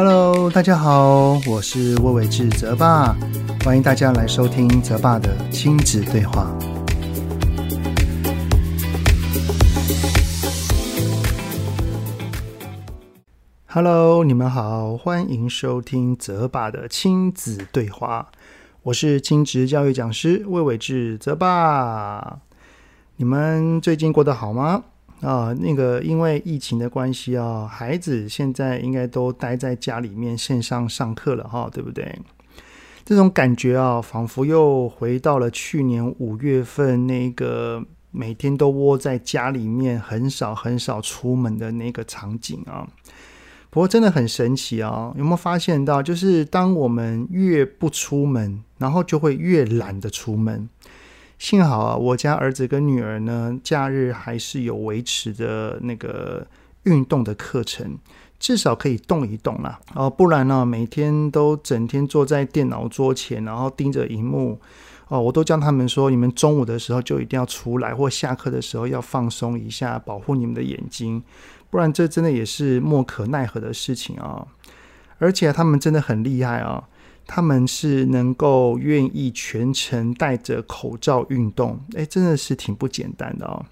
Hello，大家好，我是魏伟志泽爸，欢迎大家来收听泽爸的亲子对话。Hello，你们好，欢迎收听泽爸的亲子对话。我是亲职教育讲师魏伟志泽爸。你们最近过得好吗？啊，那个因为疫情的关系啊，孩子现在应该都待在家里面线上上课了哈，对不对？这种感觉啊，仿佛又回到了去年五月份那个每天都窝在家里面，很少很少出门的那个场景啊。不过真的很神奇啊！有没有发现到，就是当我们越不出门，然后就会越懒得出门。幸好啊，我家儿子跟女儿呢，假日还是有维持的那个运动的课程，至少可以动一动啦。哦，不然呢，每天都整天坐在电脑桌前，然后盯着荧幕。哦，我都叫他们说，你们中午的时候就一定要出来，或下课的时候要放松一下，保护你们的眼睛。不然，这真的也是莫可奈何的事情啊！而且他们真的很厉害啊！他们是能够愿意全程戴着口罩运动，诶，真的是挺不简单的啊！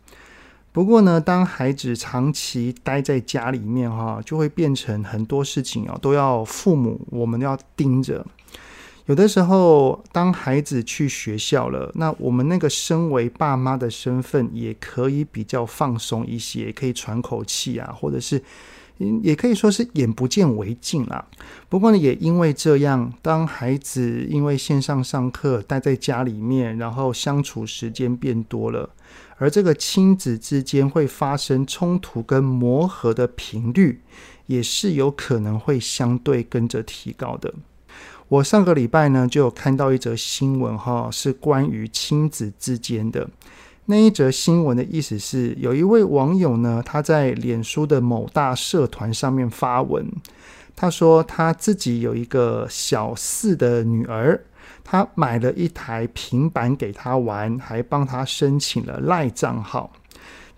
不过呢，当孩子长期待在家里面哈，就会变成很多事情啊，都要父母我们都要盯着。有的时候，当孩子去学校了，那我们那个身为爸妈的身份也可以比较放松一些，可以喘口气啊，或者是，也可以说是眼不见为净啦。不过呢，也因为这样，当孩子因为线上上课待在家里面，然后相处时间变多了，而这个亲子之间会发生冲突跟磨合的频率，也是有可能会相对跟着提高的。我上个礼拜呢，就有看到一则新闻哈，是关于亲子之间的。那一则新闻的意思是，有一位网友呢，他在脸书的某大社团上面发文，他说他自己有一个小四的女儿，他买了一台平板给他玩，还帮他申请了赖账号。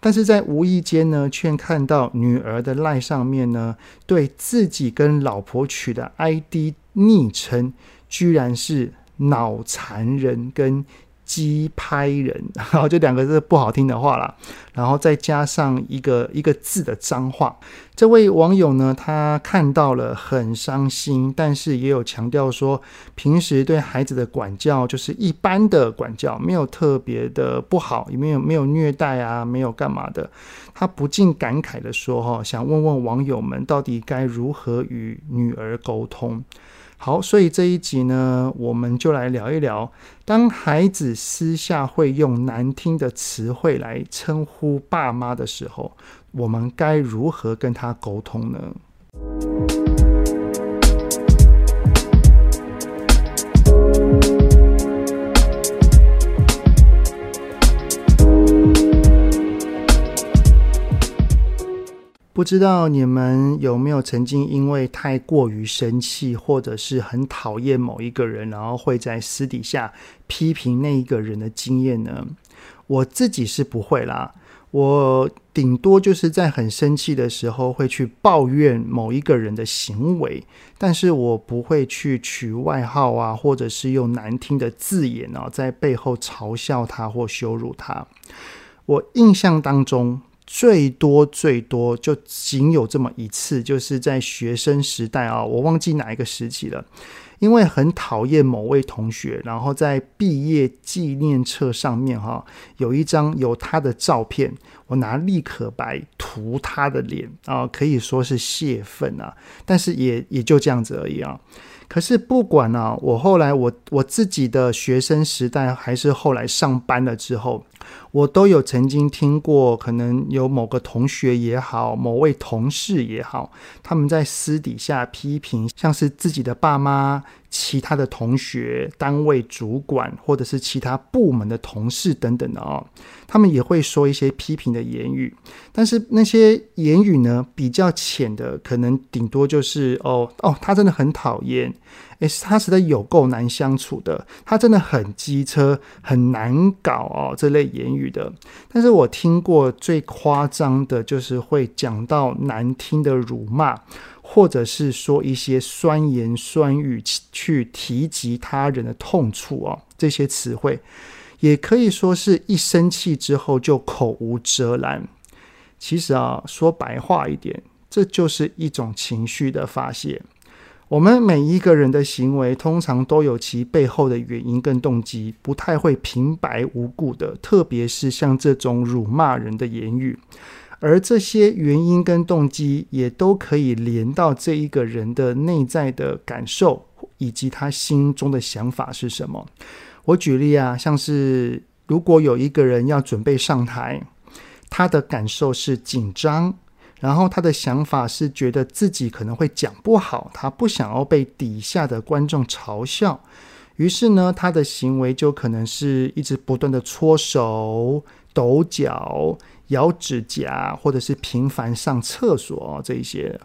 但是在无意间呢，却看到女儿的赖上面呢，对自己跟老婆取的 ID 昵称，居然是脑残人跟。鸡拍人，然后就两个字不好听的话啦，然后再加上一个一个字的脏话。这位网友呢，他看到了很伤心，但是也有强调说，平时对孩子的管教就是一般的管教，没有特别的不好，也没有没有虐待啊，没有干嘛的。他不禁感慨的说：“哈，想问问网友们，到底该如何与女儿沟通？”好，所以这一集呢，我们就来聊一聊，当孩子私下会用难听的词汇来称呼爸妈的时候，我们该如何跟他沟通呢？不知道你们有没有曾经因为太过于生气，或者是很讨厌某一个人，然后会在私底下批评那一个人的经验呢？我自己是不会啦，我顶多就是在很生气的时候会去抱怨某一个人的行为，但是我不会去取外号啊，或者是用难听的字眼啊，在背后嘲笑他或羞辱他。我印象当中。最多最多就仅有这么一次，就是在学生时代啊，我忘记哪一个时期了。因为很讨厌某位同学，然后在毕业纪念册上面哈，有一张有他的照片，我拿立可白涂他的脸啊，可以说是泄愤啊，但是也也就这样子而已啊。可是不管啊，我后来我我自己的学生时代，还是后来上班了之后，我都有曾经听过，可能有某个同学也好，某位同事也好，他们在私底下批评，像是自己的爸妈。其他的同学、单位主管，或者是其他部门的同事等等的哦，他们也会说一些批评的言语。但是那些言语呢，比较浅的，可能顶多就是哦哦，他真的很讨厌，诶，他实在有够难相处的，他真的很机车，很难搞哦，这类言语的。但是我听过最夸张的，就是会讲到难听的辱骂。或者是说一些酸言酸语去提及他人的痛处哦，这些词汇也可以说是一生气之后就口无遮拦。其实啊，说白话一点，这就是一种情绪的发泄。我们每一个人的行为，通常都有其背后的原因跟动机，不太会平白无故的，特别是像这种辱骂人的言语。而这些原因跟动机，也都可以连到这一个人的内在的感受，以及他心中的想法是什么。我举例啊，像是如果有一个人要准备上台，他的感受是紧张。然后他的想法是觉得自己可能会讲不好，他不想要被底下的观众嘲笑，于是呢，他的行为就可能是一直不断的搓手、抖脚、咬指甲，或者是频繁上厕所这一些。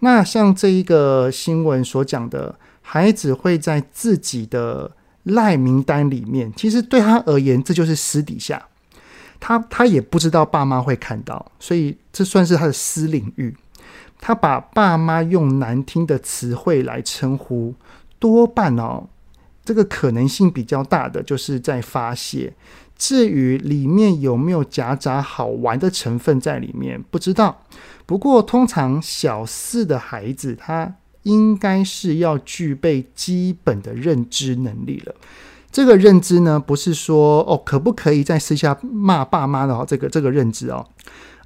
那像这一个新闻所讲的，孩子会在自己的赖名单里面，其实对他而言，这就是私底下。他他也不知道爸妈会看到，所以这算是他的私领域。他把爸妈用难听的词汇来称呼，多半哦，这个可能性比较大的就是在发泄。至于里面有没有夹杂好玩的成分在里面，不知道。不过通常小四的孩子，他应该是要具备基本的认知能力了。这个认知呢，不是说哦，可不可以在私下骂爸妈的这个这个认知哦，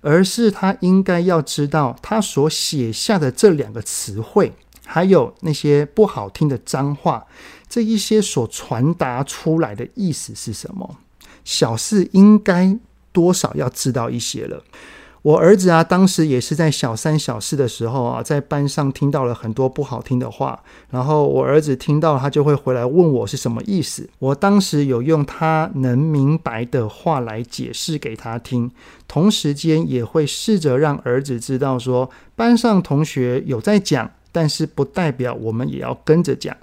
而是他应该要知道他所写下的这两个词汇，还有那些不好听的脏话，这一些所传达出来的意思是什么？小四应该多少要知道一些了。我儿子啊，当时也是在小三、小四的时候啊，在班上听到了很多不好听的话，然后我儿子听到，他就会回来问我是什么意思。我当时有用他能明白的话来解释给他听，同时间也会试着让儿子知道说，班上同学有在讲，但是不代表我们也要跟着讲。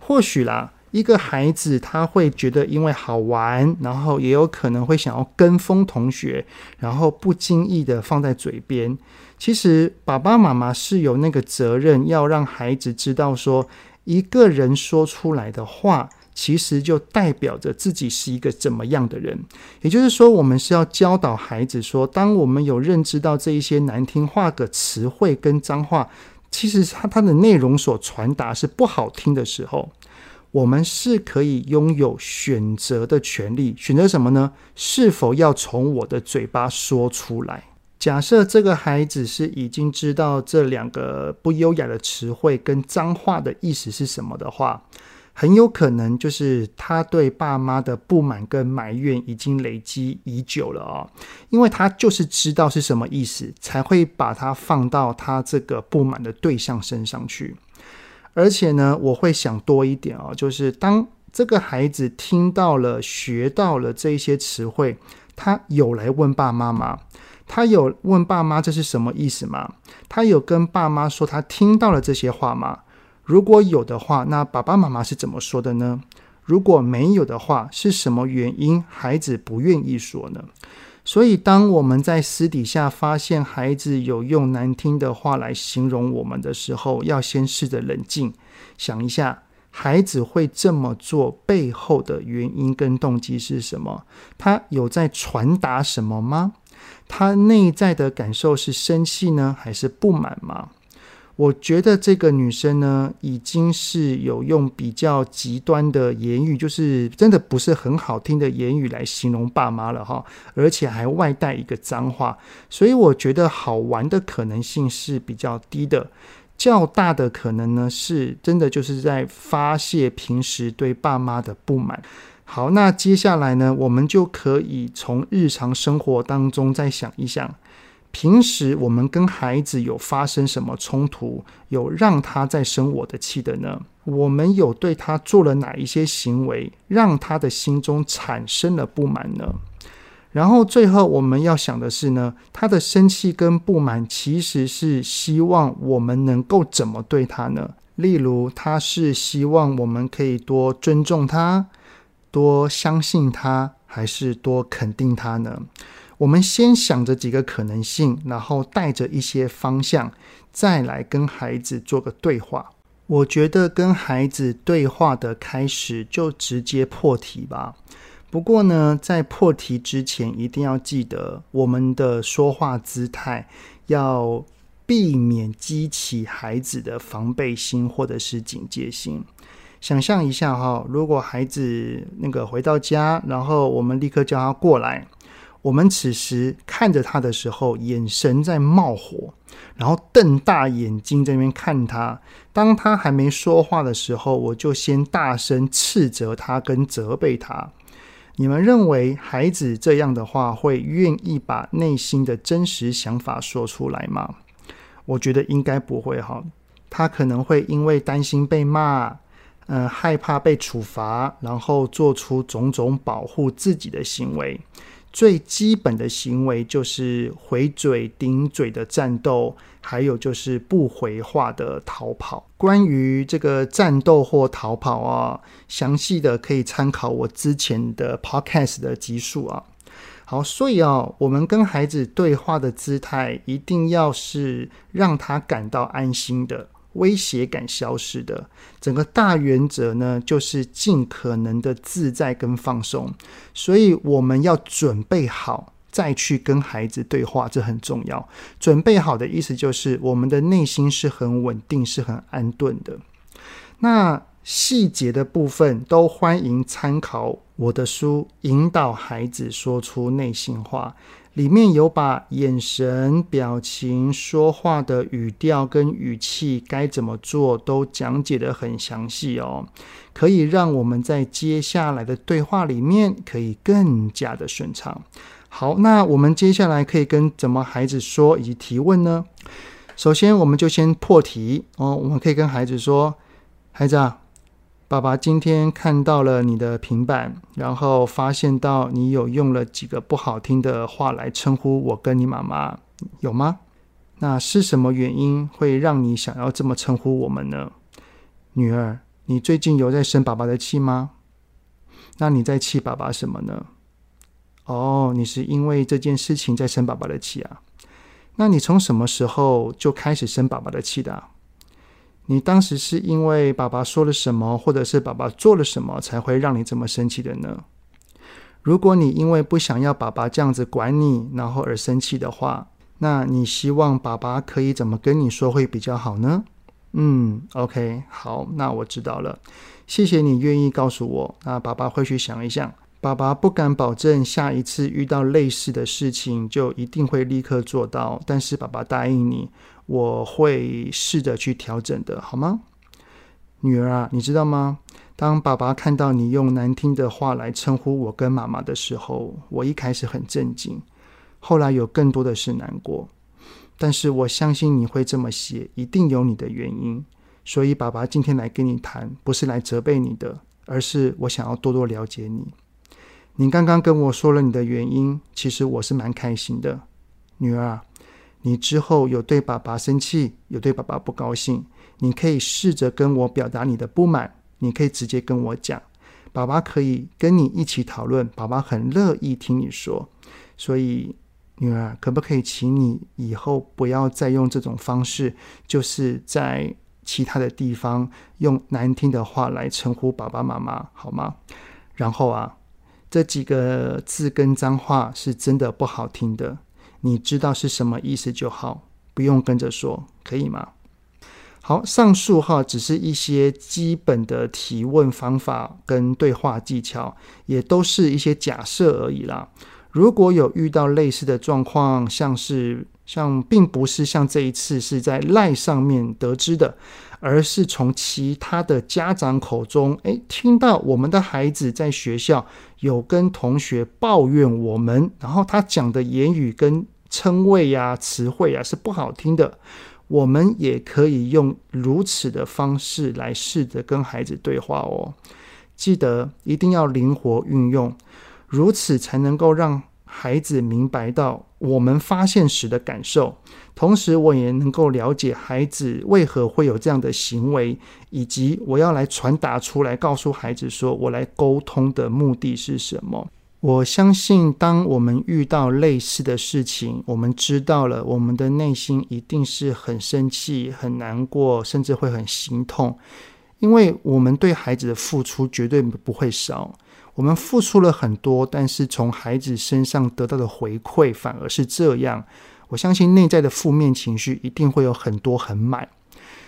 或许啦。一个孩子他会觉得因为好玩，然后也有可能会想要跟风同学，然后不经意的放在嘴边。其实爸爸妈妈是有那个责任，要让孩子知道说，一个人说出来的话，其实就代表着自己是一个怎么样的人。也就是说，我们是要教导孩子说，当我们有认知到这一些难听话的词汇跟脏话，其实它它的内容所传达是不好听的时候。我们是可以拥有选择的权利，选择什么呢？是否要从我的嘴巴说出来？假设这个孩子是已经知道这两个不优雅的词汇跟脏话的意思是什么的话，很有可能就是他对爸妈的不满跟埋怨已经累积已久了啊，因为他就是知道是什么意思，才会把它放到他这个不满的对象身上去。而且呢，我会想多一点哦，就是当这个孩子听到了、学到了这些词汇，他有来问爸妈吗？他有问爸妈这是什么意思吗？他有跟爸妈说他听到了这些话吗？如果有的话，那爸爸妈妈是怎么说的呢？如果没有的话，是什么原因孩子不愿意说呢？所以，当我们在私底下发现孩子有用难听的话来形容我们的时候，要先试着冷静，想一下，孩子会这么做背后的原因跟动机是什么？他有在传达什么吗？他内在的感受是生气呢，还是不满吗？我觉得这个女生呢，已经是有用比较极端的言语，就是真的不是很好听的言语来形容爸妈了哈，而且还外带一个脏话，所以我觉得好玩的可能性是比较低的，较大的可能呢，是真的就是在发泄平时对爸妈的不满。好，那接下来呢，我们就可以从日常生活当中再想一想。平时我们跟孩子有发生什么冲突，有让他在生我的气的呢？我们有对他做了哪一些行为，让他的心中产生了不满呢？然后最后我们要想的是呢，他的生气跟不满其实是希望我们能够怎么对他呢？例如，他是希望我们可以多尊重他，多相信他，还是多肯定他呢？我们先想着几个可能性，然后带着一些方向，再来跟孩子做个对话。我觉得跟孩子对话的开始就直接破题吧。不过呢，在破题之前，一定要记得我们的说话姿态要避免激起孩子的防备心或者是警戒心。想象一下哈，如果孩子那个回到家，然后我们立刻叫他过来。我们此时看着他的时候，眼神在冒火，然后瞪大眼睛在那边看他。当他还没说话的时候，我就先大声斥责他跟责备他。你们认为孩子这样的话会愿意把内心的真实想法说出来吗？我觉得应该不会哈。他可能会因为担心被骂，嗯、害怕被处罚，然后做出种种保护自己的行为。最基本的行为就是回嘴顶嘴的战斗，还有就是不回话的逃跑。关于这个战斗或逃跑啊，详细的可以参考我之前的 podcast 的集数啊。好，所以啊，我们跟孩子对话的姿态一定要是让他感到安心的。威胁感消失的整个大原则呢，就是尽可能的自在跟放松。所以我们要准备好再去跟孩子对话，这很重要。准备好的意思就是我们的内心是很稳定、是很安顿的。那细节的部分都欢迎参考我的书《引导孩子说出内心话》。里面有把眼神、表情、说话的语调跟语气该怎么做都讲解得很详细哦，可以让我们在接下来的对话里面可以更加的顺畅。好，那我们接下来可以跟怎么孩子说以及提问呢？首先，我们就先破题哦，我们可以跟孩子说：“孩子啊。”爸爸今天看到了你的平板，然后发现到你有用了几个不好听的话来称呼我跟你妈妈，有吗？那是什么原因会让你想要这么称呼我们呢？女儿，你最近有在生爸爸的气吗？那你在气爸爸什么呢？哦，你是因为这件事情在生爸爸的气啊？那你从什么时候就开始生爸爸的气的啊？你当时是因为爸爸说了什么，或者是爸爸做了什么，才会让你这么生气的呢？如果你因为不想要爸爸这样子管你，然后而生气的话，那你希望爸爸可以怎么跟你说会比较好呢？嗯，OK，好，那我知道了。谢谢你愿意告诉我。那爸爸会去想一想。爸爸不敢保证下一次遇到类似的事情就一定会立刻做到，但是爸爸答应你。我会试着去调整的，好吗？女儿啊，你知道吗？当爸爸看到你用难听的话来称呼我跟妈妈的时候，我一开始很震惊，后来有更多的是难过。但是我相信你会这么写，一定有你的原因。所以爸爸今天来跟你谈，不是来责备你的，而是我想要多多了解你。你刚刚跟我说了你的原因，其实我是蛮开心的，女儿啊。你之后有对爸爸生气，有对爸爸不高兴，你可以试着跟我表达你的不满，你可以直接跟我讲，爸爸可以跟你一起讨论，爸爸很乐意听你说。所以，女儿，可不可以请你以后不要再用这种方式，就是在其他的地方用难听的话来称呼爸爸妈妈，好吗？然后啊，这几个字跟脏话是真的不好听的。你知道是什么意思就好，不用跟着说，可以吗？好，上述哈只是一些基本的提问方法跟对话技巧，也都是一些假设而已啦。如果有遇到类似的状况，像是像并不是像这一次是在赖上面得知的，而是从其他的家长口中，诶，听到我们的孩子在学校有跟同学抱怨我们，然后他讲的言语跟称谓呀、词汇呀是不好听的，我们也可以用如此的方式来试着跟孩子对话哦。记得一定要灵活运用，如此才能够让孩子明白到我们发现时的感受。同时，我也能够了解孩子为何会有这样的行为，以及我要来传达出来，告诉孩子说我来沟通的目的是什么。我相信，当我们遇到类似的事情，我们知道了，我们的内心一定是很生气、很难过，甚至会很心痛，因为我们对孩子的付出绝对不会少。我们付出了很多，但是从孩子身上得到的回馈反而是这样。我相信内在的负面情绪一定会有很多很满。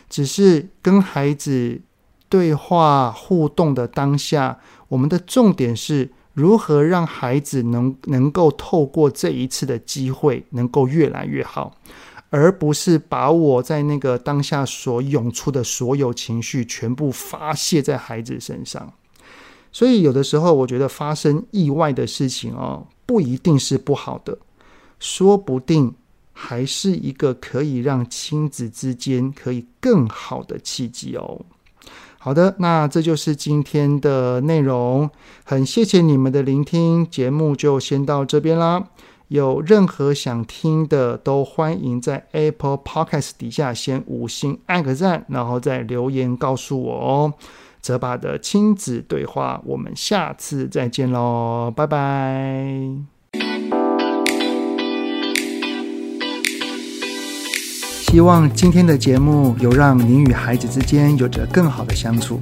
只是跟孩子对话互动的当下，我们的重点是如何让孩子能能够透过这一次的机会，能够越来越好，而不是把我在那个当下所涌出的所有情绪全部发泄在孩子身上。所以有的时候，我觉得发生意外的事情哦，不一定是不好的，说不定还是一个可以让亲子之间可以更好的契机哦。好的，那这就是今天的内容，很谢谢你们的聆听，节目就先到这边啦。有任何想听的，都欢迎在 Apple Podcast 底下先五星按个赞，然后再留言告诉我哦。泽爸的亲子对话，我们下次再见喽，拜拜。希望今天的节目有让您与孩子之间有着更好的相处。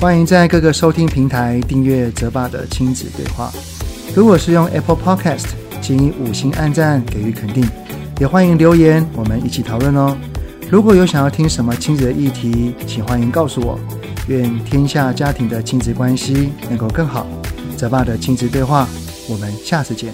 欢迎在各个收听平台订阅泽爸的亲子对话。如果是用 Apple Podcast，请以五星按赞给予肯定，也欢迎留言，我们一起讨论哦。如果有想要听什么亲子的议题，请欢迎告诉我。愿天下家庭的亲子关系能够更好。泽爸的亲子对话，我们下次见。